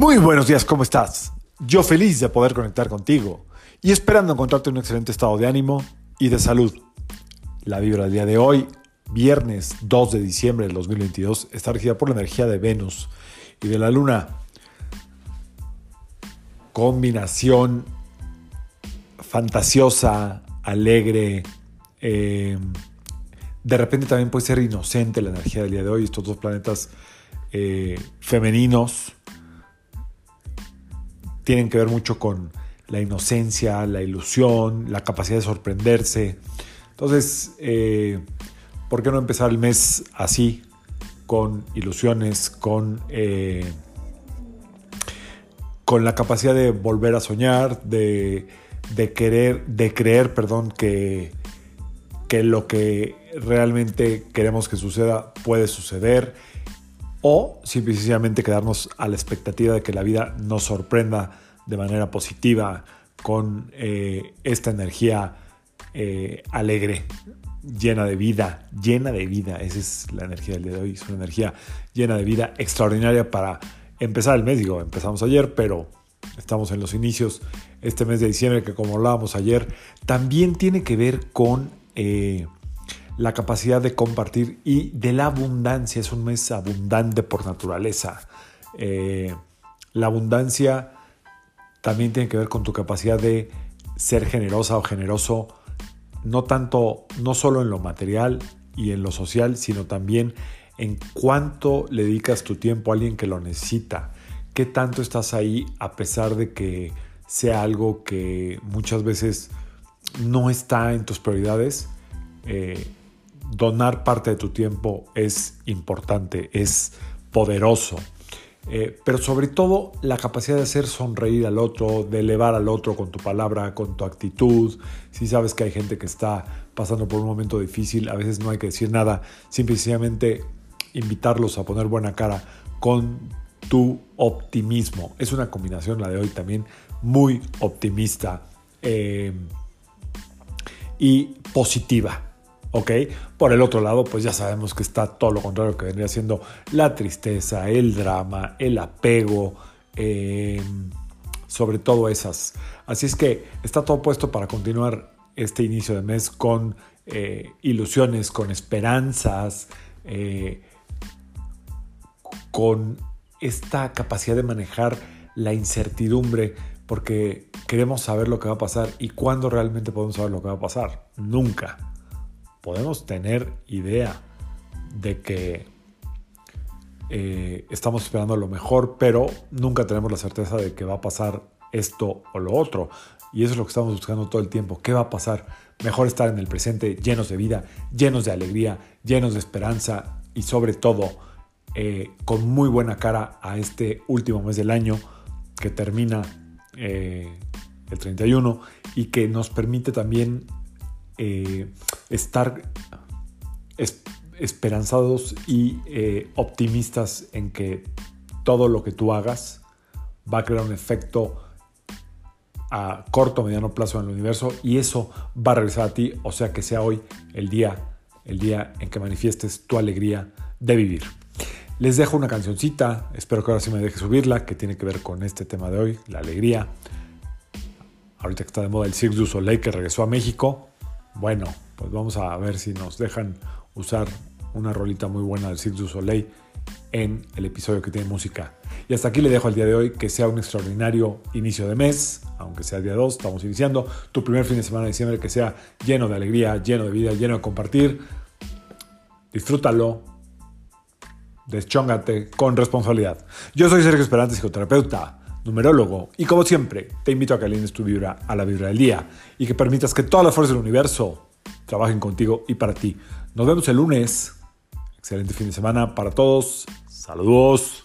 Muy buenos días, ¿cómo estás? Yo feliz de poder conectar contigo y esperando encontrarte en un excelente estado de ánimo y de salud. La vibra del día de hoy, viernes 2 de diciembre del 2022, está regida por la energía de Venus y de la Luna. Combinación fantasiosa, alegre. eh, de repente también puede ser inocente la energía del día de hoy. Estos dos planetas eh, femeninos tienen que ver mucho con la inocencia, la ilusión, la capacidad de sorprenderse. Entonces, eh, ¿por qué no empezar el mes así? Con ilusiones, con, eh, con la capacidad de volver a soñar, de, de querer, de creer, perdón, que, que lo que realmente queremos que suceda puede suceder o simplemente quedarnos a la expectativa de que la vida nos sorprenda de manera positiva con eh, esta energía eh, alegre, llena de vida, llena de vida. Esa es la energía del día de hoy, es una energía llena de vida, extraordinaria para empezar el mes. Digo, empezamos ayer, pero estamos en los inicios. Este mes de diciembre, que como hablábamos ayer, también tiene que ver con... Eh, la capacidad de compartir y de la abundancia. Es un mes abundante por naturaleza. Eh, la abundancia también tiene que ver con tu capacidad de ser generosa o generoso, no tanto, no solo en lo material y en lo social, sino también en cuánto le dedicas tu tiempo a alguien que lo necesita. ¿Qué tanto estás ahí a pesar de que sea algo que muchas veces no está en tus prioridades? Eh, donar parte de tu tiempo es importante, es poderoso. Eh, pero sobre todo la capacidad de hacer sonreír al otro, de elevar al otro con tu palabra, con tu actitud. Si sabes que hay gente que está pasando por un momento difícil, a veces no hay que decir nada, simplemente invitarlos a poner buena cara con tu optimismo. Es una combinación la de hoy también muy optimista eh, y positiva. ¿Ok? Por el otro lado, pues ya sabemos que está todo lo contrario que vendría siendo la tristeza, el drama, el apego, eh, sobre todo esas. Así es que está todo puesto para continuar este inicio de mes con eh, ilusiones, con esperanzas, eh, con esta capacidad de manejar la incertidumbre, porque queremos saber lo que va a pasar y cuándo realmente podemos saber lo que va a pasar. Nunca podemos tener idea de que eh, estamos esperando lo mejor, pero nunca tenemos la certeza de que va a pasar esto o lo otro. Y eso es lo que estamos buscando todo el tiempo. ¿Qué va a pasar? Mejor estar en el presente llenos de vida, llenos de alegría, llenos de esperanza y sobre todo eh, con muy buena cara a este último mes del año que termina eh, el 31 y que nos permite también eh, estar es, esperanzados y eh, optimistas en que todo lo que tú hagas va a crear un efecto a corto mediano plazo en el universo y eso va a regresar a ti, o sea que sea hoy el día, el día en que manifiestes tu alegría de vivir. Les dejo una cancioncita, espero que ahora sí me deje subirla, que tiene que ver con este tema de hoy, la alegría. Ahorita que está de moda el Cirque du Soleil que regresó a México, bueno, pues vamos a ver si nos dejan usar una rolita muy buena del Cirque du Soleil en el episodio que tiene música. Y hasta aquí le dejo el día de hoy que sea un extraordinario inicio de mes, aunque sea día 2, estamos iniciando. Tu primer fin de semana de diciembre que sea lleno de alegría, lleno de vida, lleno de compartir. Disfrútalo, deschóngate con responsabilidad. Yo soy Sergio Esperante, psicoterapeuta numerólogo, y como siempre, te invito a que alines tu vibra a la vibra del día y que permitas que todas las fuerzas del universo trabajen contigo y para ti. Nos vemos el lunes. Excelente fin de semana para todos. Saludos.